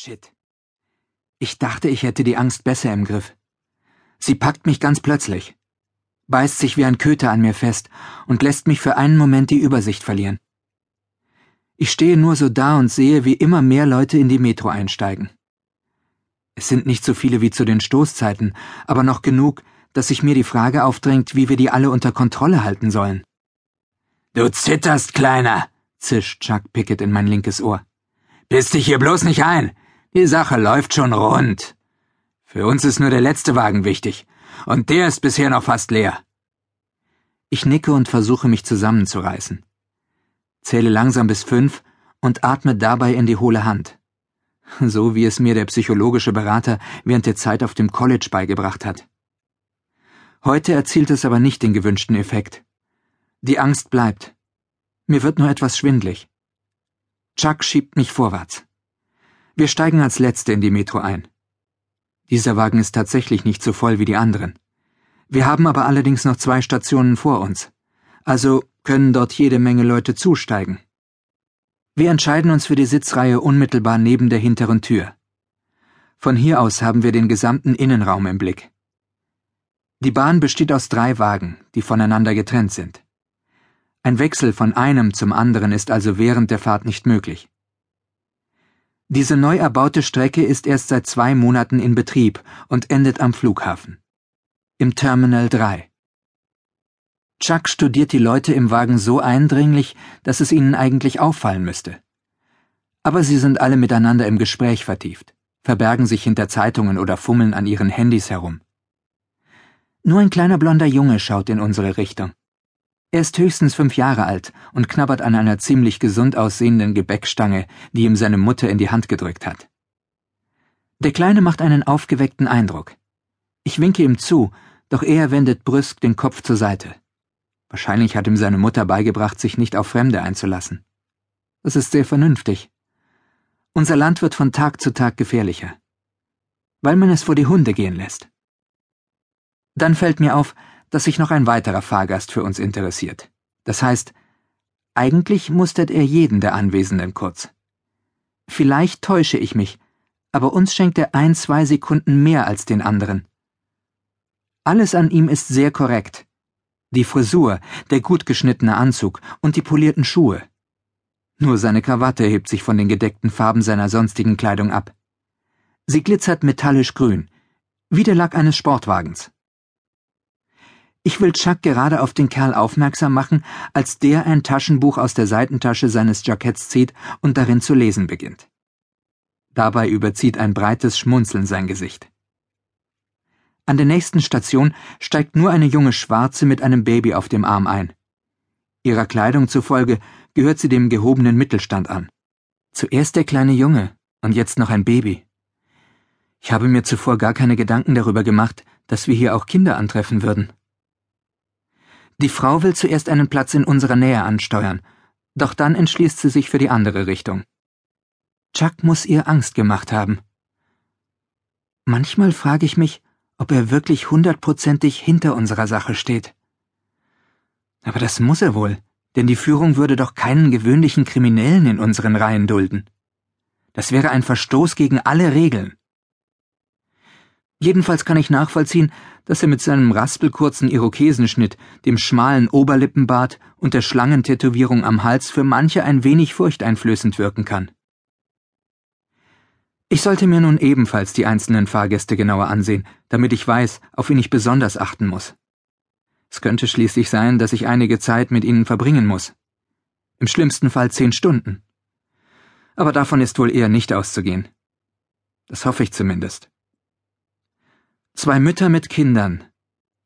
Shit. Ich dachte, ich hätte die Angst besser im Griff. Sie packt mich ganz plötzlich, beißt sich wie ein Köter an mir fest und lässt mich für einen Moment die Übersicht verlieren. Ich stehe nur so da und sehe, wie immer mehr Leute in die Metro einsteigen. Es sind nicht so viele wie zu den Stoßzeiten, aber noch genug, dass sich mir die Frage aufdrängt, wie wir die alle unter Kontrolle halten sollen. Du zitterst, Kleiner, zischt Chuck Pickett in mein linkes Ohr. Biss dich hier bloß nicht ein. Die Sache läuft schon rund. Für uns ist nur der letzte Wagen wichtig, und der ist bisher noch fast leer. Ich nicke und versuche mich zusammenzureißen. Zähle langsam bis fünf und atme dabei in die hohle Hand. So wie es mir der psychologische Berater während der Zeit auf dem College beigebracht hat. Heute erzielt es aber nicht den gewünschten Effekt. Die Angst bleibt. Mir wird nur etwas schwindlig. Chuck schiebt mich vorwärts. Wir steigen als Letzte in die Metro ein. Dieser Wagen ist tatsächlich nicht so voll wie die anderen. Wir haben aber allerdings noch zwei Stationen vor uns. Also können dort jede Menge Leute zusteigen. Wir entscheiden uns für die Sitzreihe unmittelbar neben der hinteren Tür. Von hier aus haben wir den gesamten Innenraum im Blick. Die Bahn besteht aus drei Wagen, die voneinander getrennt sind. Ein Wechsel von einem zum anderen ist also während der Fahrt nicht möglich. Diese neu erbaute Strecke ist erst seit zwei Monaten in Betrieb und endet am Flughafen. Im Terminal 3. Chuck studiert die Leute im Wagen so eindringlich, dass es ihnen eigentlich auffallen müsste. Aber sie sind alle miteinander im Gespräch vertieft, verbergen sich hinter Zeitungen oder fummeln an ihren Handys herum. Nur ein kleiner blonder Junge schaut in unsere Richtung. Er ist höchstens fünf Jahre alt und knabbert an einer ziemlich gesund aussehenden Gebäckstange, die ihm seine Mutter in die Hand gedrückt hat. Der Kleine macht einen aufgeweckten Eindruck. Ich winke ihm zu, doch er wendet brüsk den Kopf zur Seite. Wahrscheinlich hat ihm seine Mutter beigebracht, sich nicht auf Fremde einzulassen. Das ist sehr vernünftig. Unser Land wird von Tag zu Tag gefährlicher. Weil man es vor die Hunde gehen lässt. Dann fällt mir auf, dass sich noch ein weiterer Fahrgast für uns interessiert. Das heißt, eigentlich mustert er jeden der Anwesenden kurz. Vielleicht täusche ich mich, aber uns schenkt er ein, zwei Sekunden mehr als den anderen. Alles an ihm ist sehr korrekt. Die Frisur, der gut geschnittene Anzug und die polierten Schuhe. Nur seine Krawatte hebt sich von den gedeckten Farben seiner sonstigen Kleidung ab. Sie glitzert metallisch grün, wie der Lack eines Sportwagens. Ich will Chuck gerade auf den Kerl aufmerksam machen, als der ein Taschenbuch aus der Seitentasche seines Jacketts zieht und darin zu lesen beginnt. Dabei überzieht ein breites Schmunzeln sein Gesicht. An der nächsten Station steigt nur eine junge Schwarze mit einem Baby auf dem Arm ein. Ihrer Kleidung zufolge gehört sie dem gehobenen Mittelstand an. Zuerst der kleine Junge und jetzt noch ein Baby. Ich habe mir zuvor gar keine Gedanken darüber gemacht, dass wir hier auch Kinder antreffen würden. Die Frau will zuerst einen Platz in unserer Nähe ansteuern, doch dann entschließt sie sich für die andere Richtung. Chuck muss ihr Angst gemacht haben. Manchmal frage ich mich, ob er wirklich hundertprozentig hinter unserer Sache steht. Aber das muss er wohl, denn die Führung würde doch keinen gewöhnlichen Kriminellen in unseren Reihen dulden. Das wäre ein Verstoß gegen alle Regeln. Jedenfalls kann ich nachvollziehen, dass er mit seinem raspelkurzen Irokesenschnitt, dem schmalen Oberlippenbart und der Schlangentätowierung am Hals für manche ein wenig furchteinflößend wirken kann. Ich sollte mir nun ebenfalls die einzelnen Fahrgäste genauer ansehen, damit ich weiß, auf wen ich besonders achten muss. Es könnte schließlich sein, dass ich einige Zeit mit ihnen verbringen muss. Im schlimmsten Fall zehn Stunden. Aber davon ist wohl eher nicht auszugehen. Das hoffe ich zumindest. Zwei Mütter mit Kindern.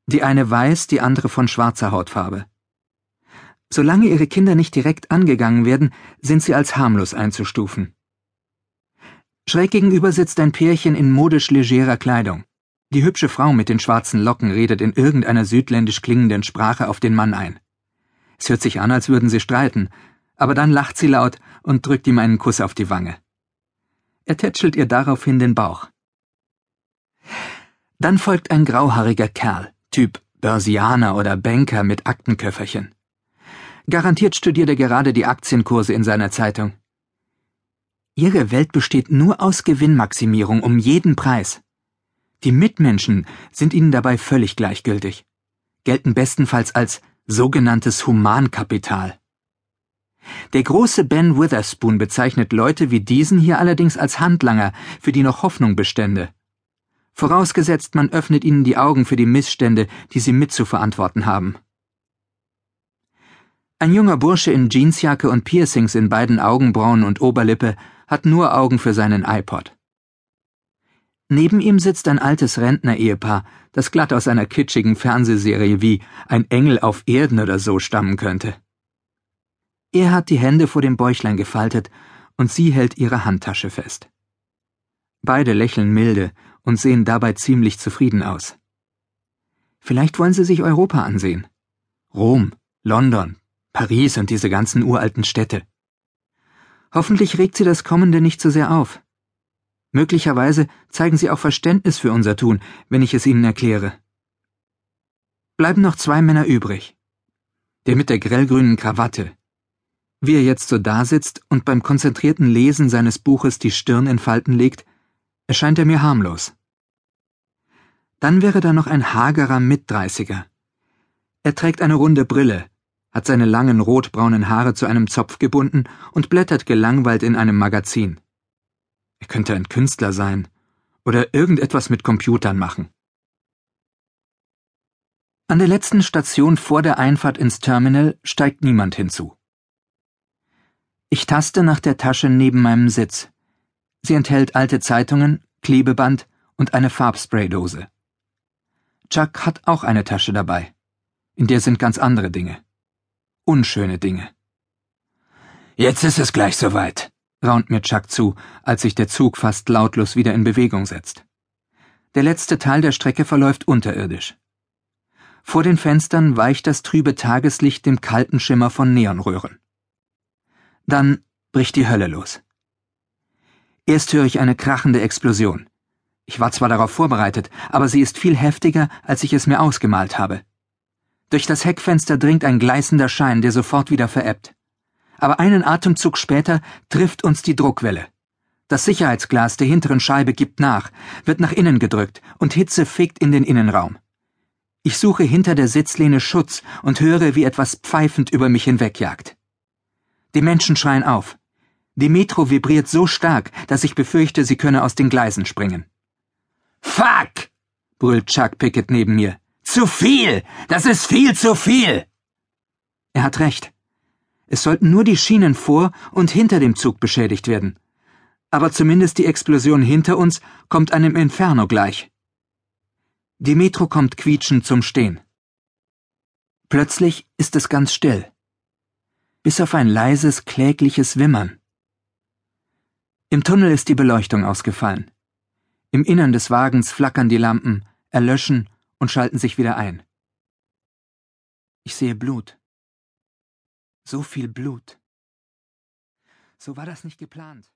Die eine weiß, die andere von schwarzer Hautfarbe. Solange ihre Kinder nicht direkt angegangen werden, sind sie als harmlos einzustufen. Schräg gegenüber sitzt ein Pärchen in modisch legerer Kleidung. Die hübsche Frau mit den schwarzen Locken redet in irgendeiner südländisch klingenden Sprache auf den Mann ein. Es hört sich an, als würden sie streiten, aber dann lacht sie laut und drückt ihm einen Kuss auf die Wange. Er tätschelt ihr daraufhin den Bauch. Dann folgt ein grauhaariger Kerl, Typ Börsianer oder Banker mit Aktenköfferchen. Garantiert studiert er gerade die Aktienkurse in seiner Zeitung. Ihre Welt besteht nur aus Gewinnmaximierung um jeden Preis. Die Mitmenschen sind ihnen dabei völlig gleichgültig, gelten bestenfalls als sogenanntes Humankapital. Der große Ben Witherspoon bezeichnet Leute wie diesen hier allerdings als Handlanger, für die noch Hoffnung bestände. Vorausgesetzt, man öffnet ihnen die Augen für die Missstände, die sie mitzuverantworten haben. Ein junger Bursche in Jeansjacke und Piercings in beiden Augenbrauen und Oberlippe hat nur Augen für seinen iPod. Neben ihm sitzt ein altes Rentner-Ehepaar, das glatt aus einer kitschigen Fernsehserie wie Ein Engel auf Erden oder so stammen könnte. Er hat die Hände vor dem Bäuchlein gefaltet und sie hält ihre Handtasche fest. Beide lächeln milde und sehen dabei ziemlich zufrieden aus. Vielleicht wollen sie sich Europa ansehen. Rom, London, Paris und diese ganzen uralten Städte. Hoffentlich regt sie das Kommende nicht zu so sehr auf. Möglicherweise zeigen sie auch Verständnis für unser Tun, wenn ich es ihnen erkläre. Bleiben noch zwei Männer übrig. Der mit der grellgrünen Krawatte. Wie er jetzt so dasitzt und beim konzentrierten Lesen seines Buches die Stirn in Falten legt, erscheint er mir harmlos. Dann wäre da noch ein hagerer Mitdreißiger. Er trägt eine runde Brille, hat seine langen rotbraunen Haare zu einem Zopf gebunden und blättert gelangweilt in einem Magazin. Er könnte ein Künstler sein oder irgendetwas mit Computern machen. An der letzten Station vor der Einfahrt ins Terminal steigt niemand hinzu. Ich taste nach der Tasche neben meinem Sitz. Sie enthält alte Zeitungen, Klebeband und eine Farbspraydose. Chuck hat auch eine Tasche dabei. In der sind ganz andere Dinge. Unschöne Dinge. Jetzt ist es gleich soweit, raunt mir Chuck zu, als sich der Zug fast lautlos wieder in Bewegung setzt. Der letzte Teil der Strecke verläuft unterirdisch. Vor den Fenstern weicht das trübe Tageslicht dem kalten Schimmer von Neonröhren. Dann bricht die Hölle los. Erst höre ich eine krachende Explosion. Ich war zwar darauf vorbereitet, aber sie ist viel heftiger, als ich es mir ausgemalt habe. Durch das Heckfenster dringt ein gleißender Schein, der sofort wieder verebbt aber einen Atemzug später trifft uns die Druckwelle. Das Sicherheitsglas der hinteren Scheibe gibt nach, wird nach innen gedrückt und Hitze fegt in den Innenraum. Ich suche hinter der Sitzlehne Schutz und höre, wie etwas pfeifend über mich hinwegjagt. Die Menschen schreien auf. Die Metro vibriert so stark, dass ich befürchte, sie könne aus den Gleisen springen. Fuck! brüllt Chuck Pickett neben mir. Zu viel! Das ist viel zu viel! Er hat recht. Es sollten nur die Schienen vor und hinter dem Zug beschädigt werden. Aber zumindest die Explosion hinter uns kommt einem Inferno gleich. Die Metro kommt quietschend zum Stehen. Plötzlich ist es ganz still. Bis auf ein leises, klägliches Wimmern. Im Tunnel ist die Beleuchtung ausgefallen. Im Innern des Wagens flackern die Lampen, erlöschen und schalten sich wieder ein. Ich sehe Blut. So viel Blut. So war das nicht geplant.